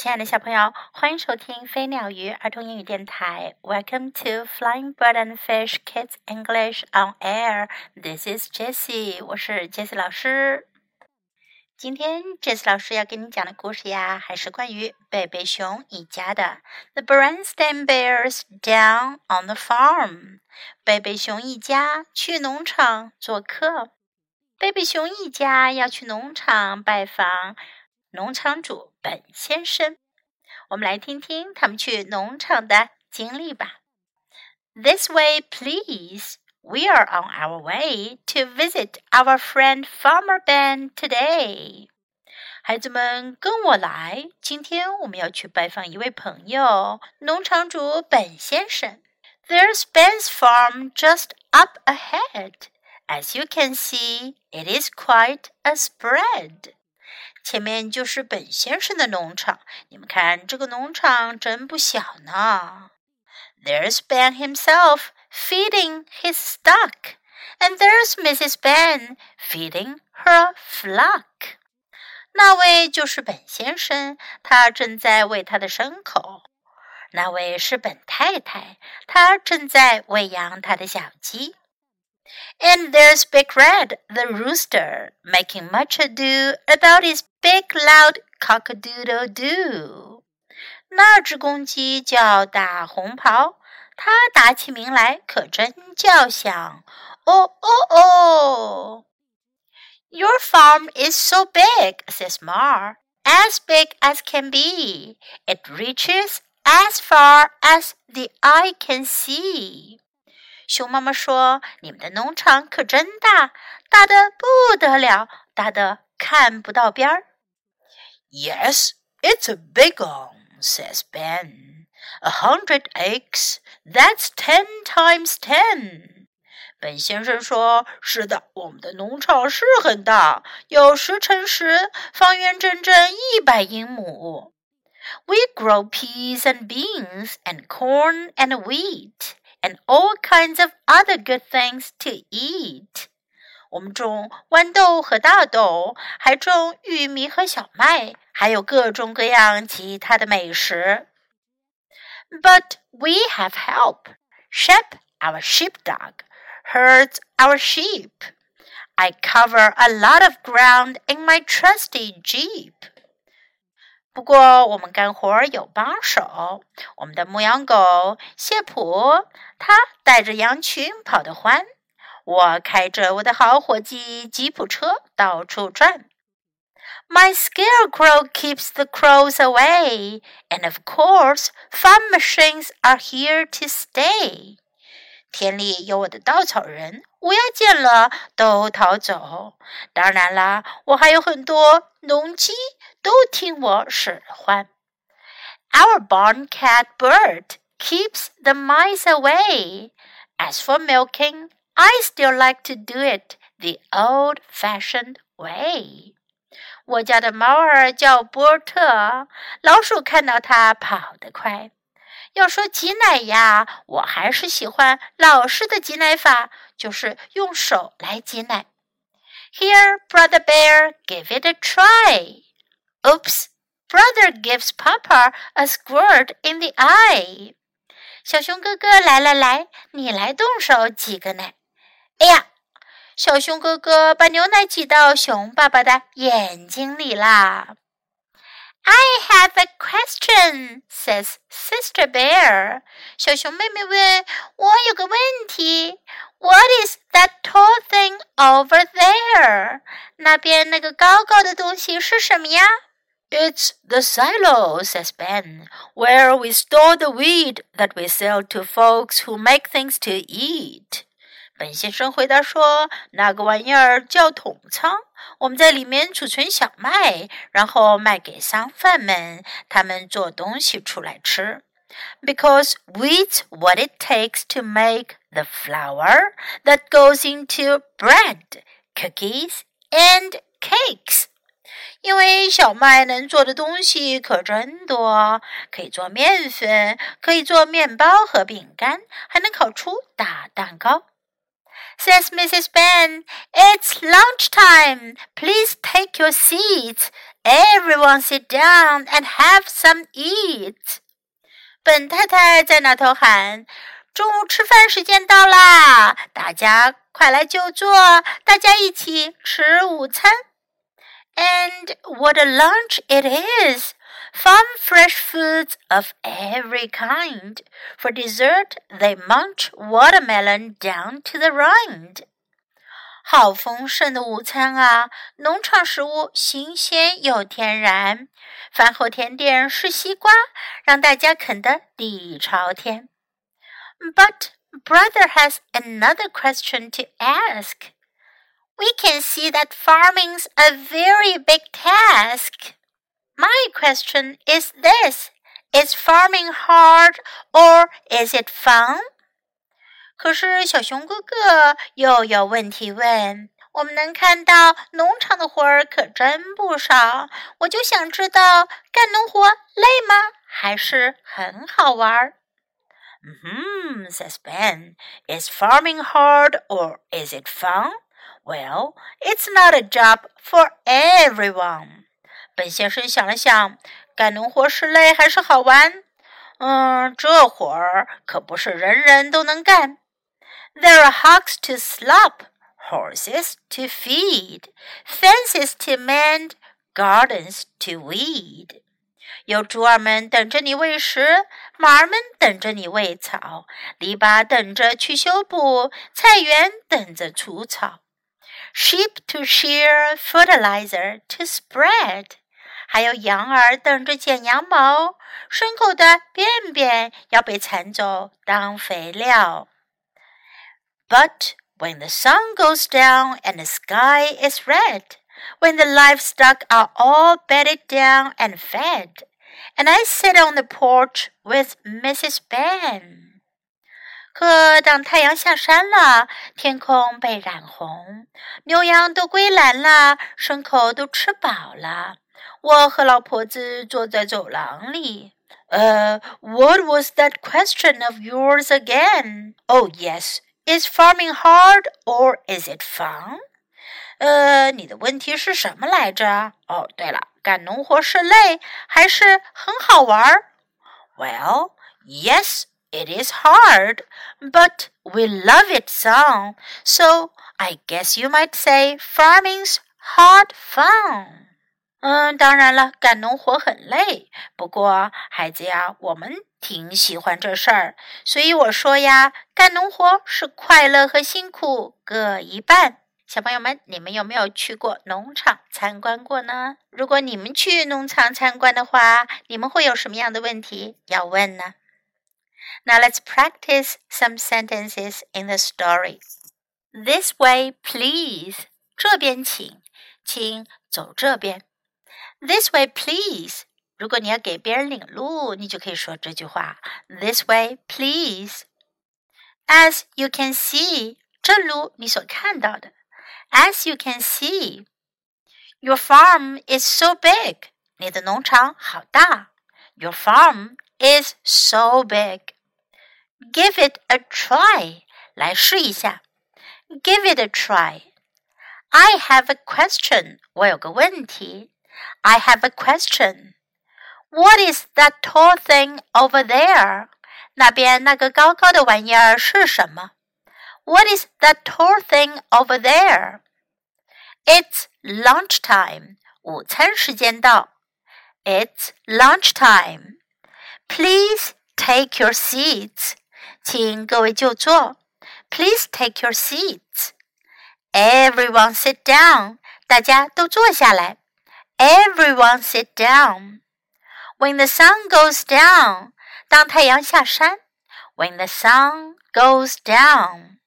亲爱的小朋友，欢迎收听飞鸟鱼儿童英语电台。Welcome to Flying Bird and Fish Kids English on Air. This is Jessie，我是 Jessie 老师。今天 Jessie 老师要给你讲的故事呀，还是关于贝贝熊一家的。The Bernstein Bears down on the farm。贝贝熊一家去农场做客。贝贝熊一家要去农场拜访。农场主本先生，我们来听听他们去农场的经历吧。This way, please. We are on our way to visit our friend Farmer Ben today. 孩子们，跟我来，今天我们要去拜访一位朋友，农场主本先生。There's Ben's farm just up ahead. As you can see, it is quite a spread. 前面就是本先生的农场，你们看这个农场真不小呢。There's Ben himself feeding his stock, and there's Mrs. Ben feeding her flock. 那位就是本先生，他正在喂他的牲口；那位是本太太，她正在喂养她的小鸡。And there's Big Red, the rooster, making much ado about his big loud cock a doodle doo. 那只公鸡叫大红袍，它打起鸣来可真叫响，哦哦哦！Your farm is so big, says Ma, as big as can be. It reaches as far as the eye can see. 熊妈妈说：“你们的农场可真大，大的不得了，大的看不到边儿。” Yes, it's a big one, says Ben. A hundred acres, that's ten times ten. 本先生说：“是的，我们的农场是很大，有十乘十，方圆整整一百英亩。” We grow peas and beans and corn and wheat and all kinds of other good things to eat. 我们种豌豆和大豆，还种玉米和小麦，还有各种各样其他的美食。But we have help. Shep, our sheepdog, herds our sheep. I cover a lot of ground in my trusty jeep. 不过我们干活有帮手，我们的牧羊狗谢普，它带着羊群跑得欢。我开着我的好伙计吉普车到处转。My scarecrow keeps the crows away, and of course, farm machines are here to stay. 田里有我的稻草人，乌鸦见了都逃走。当然啦，我还有很多农机。都听我使唤。Our barn cat Bert keeps the mice away. As for milking, I still like to do it the old fashioned way. 我家的猫儿叫波特，老鼠看到它跑得快。要说挤奶呀，我还是喜欢老式的挤奶法，就是用手来挤奶。Here, brother bear, give it a try. Oops! Brother gives Papa a squirt in the eye. 小熊哥哥，来来来，你来动手挤个奶。哎呀，小熊哥哥把牛奶挤到熊爸爸的眼睛里啦。I have a question, says Sister Bear. 小熊妹妹问：“我有个问题。What is that tall thing over there？那边那个高高的东西是什么呀？” It's the silo, says Ben, where we store the wheat that we sell to folks who make things to eat. 本先生回答说：“那个玩意儿叫桶仓，我们在里面储存小麦，然后卖给商贩们，他们做东西出来吃。Because wheat's what it takes to make the flour that goes into bread, cookies, and cakes.” 因为小麦能做的东西可真多，可以做面粉，可以做面包和饼干，还能烤出大蛋糕。Says Mrs. Ben, "It's lunch time. Please take your seats. Everyone sit down and have some eat. 本太太在那头喊：“中午吃饭时间到啦！大家快来就坐，大家一起吃午餐。” And what a lunch it is! Farm fresh foods of every kind. For dessert, they munch watermelon down to the rind. 好丰盛的午餐啊！农场食物新鲜又天然。饭后甜点是西瓜，让大家啃得底朝天。But brother has another question to ask. We can see that farming's a very big task. My question is this: Is farming hard or is it fun? 可是小熊哥哥又有问题问。我们能看到农场的活儿可真不少，我就想知道干农活累吗？还是很好玩儿？Hmm, says Ben. Is farming hard or is it fun? Well, it's not a job for everyone. 本先生想了想，干农活是累还是好玩？嗯，这活儿可不是人人都能干。There are hogs to slop, horses to feed, fences to mend, gardens to weed. 有猪儿们等着你喂食，马儿们等着你喂草，篱笆等着去修补，菜园等着除草。Sheep to shear, fertilizer to spread，还有羊儿等着剪羊毛，牲口的便便要被铲走当肥料。but when the sun goes down and the sky is red, when the livestock are all bedded down and fed, and I sit on the porch with Mrs. Ben. 可当太阳下山了，天空被染红，牛羊都归栏了，牲口都吃饱了，我和老婆子坐在走廊里。Uh, what was that question of yours again? Oh, yes, is farming hard or is it fun? 呃，你的问题是什么来着？哦，对了，干农活是累还是很好玩？Well, yes, it is hard, but we love it some. So I guess you might say farming's hard fun. 嗯，当然了，干农活很累。不过，孩子呀，我们挺喜欢这事儿，所以我说呀，干农活是快乐和辛苦各一半。小朋友们，你们有没有去过农场参观过呢？如果你们去农场参观的话，你们会有什么样的问题要问呢 ？Now let's practice some sentences in the story. This way, please. 这边请，请走这边。This way, please. 如果你要给别人领路，你就可以说这句话：This way, please. As you can see，正如你所看到的，As you can see, your farm is so big. 你的农场好大。Your farm is so big. Give it a try. 来试一下。Give it a try. I have a question. 我有个问题。I have a question. What is that tall thing over there? 那边那个高高的玩意儿是什么？What is that tall thing over there? It's lunchtime. 午餐时间到。It's lunchtime. Please take your seats. 请各位就坐。Please take your seats. Everyone sit down. 大家都坐下来。Everyone sit down. When the sun goes down, 当太阳下山。When the sun goes down.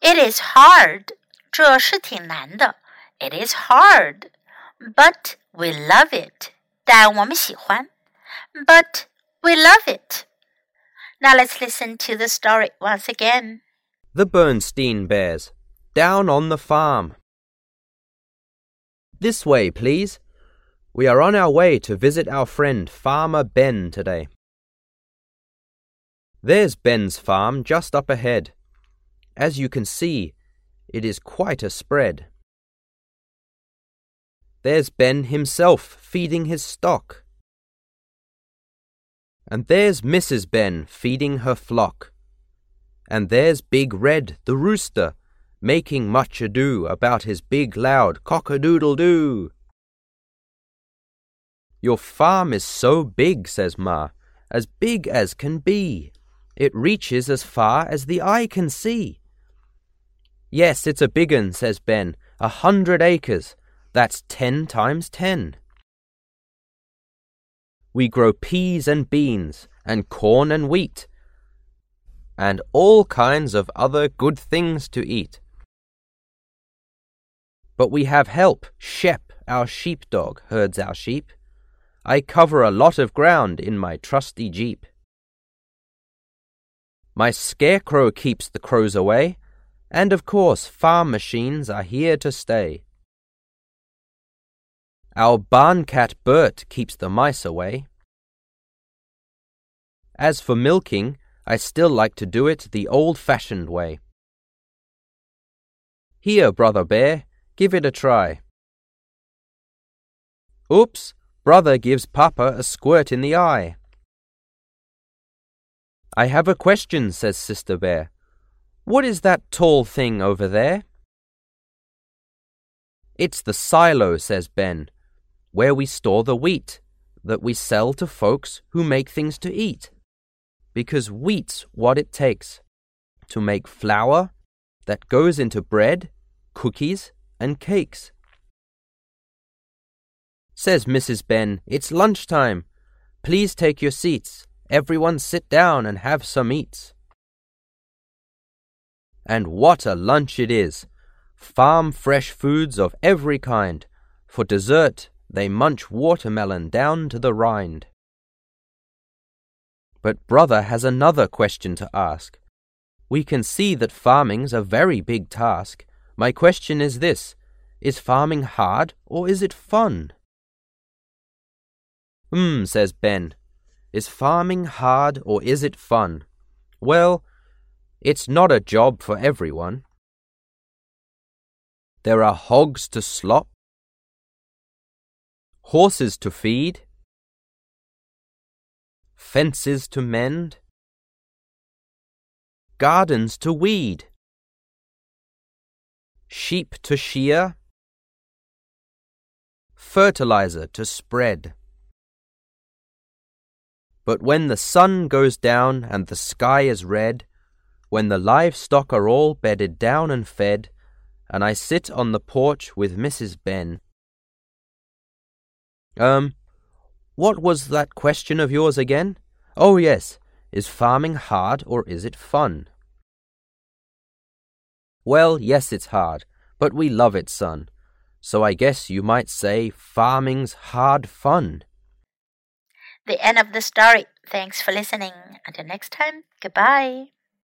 It is hard. 这是挺难的。It is hard. But we love it. 但我们喜欢。But we love it. Now let's listen to the story once again. The Berenstain Bears. Down on the farm. This way, please. We are on our way to visit our friend Farmer Ben today. There's Ben's farm just up ahead. As you can see, it is quite a spread. there's Ben himself feeding his stock. And there's Mrs. Ben feeding her flock. And there's Big Red, the rooster, making much ado about his big loud cock-a-doodle-doo. Your farm is so big, says Ma, as big as can be. It reaches as far as the eye can see. Yes, it's a big un, says Ben, a hundred acres. That's ten times ten. We grow peas and beans, and corn and wheat, and all kinds of other good things to eat. But we have help. Shep, our sheepdog, herds our sheep. I cover a lot of ground in my trusty jeep. My scarecrow keeps the crows away, and of course farm machines are here to stay. Our barn cat Bert keeps the mice away. As for milking, I still like to do it the old fashioned way. Here, Brother Bear, give it a try. Oops, Brother gives Papa a squirt in the eye. I have a question, says Sister Bear. What is that tall thing over there? It's the silo, says Ben, where we store the wheat that we sell to folks who make things to eat. Because wheat's what it takes to make flour that goes into bread, cookies, and cakes. Says Mrs. Ben, It's lunchtime. Please take your seats. Everyone sit down and have some eats. And what a lunch it is! Farm fresh foods of every kind. For dessert, they munch watermelon down to the rind. But brother has another question to ask. We can see that farming's a very big task. My question is this Is farming hard or is it fun? Hmm, says Ben. Is farming hard or is it fun? Well, it's not a job for everyone. There are hogs to slop, horses to feed, fences to mend, gardens to weed, sheep to shear, fertilizer to spread. But when the sun goes down and the sky is red, when the livestock are all bedded down and fed, and I sit on the porch with Mrs. Ben. Um, what was that question of yours again? Oh, yes, is farming hard or is it fun? Well, yes, it's hard, but we love it, son. So I guess you might say farming's hard fun. The end of the story. Thanks for listening. Until next time, goodbye.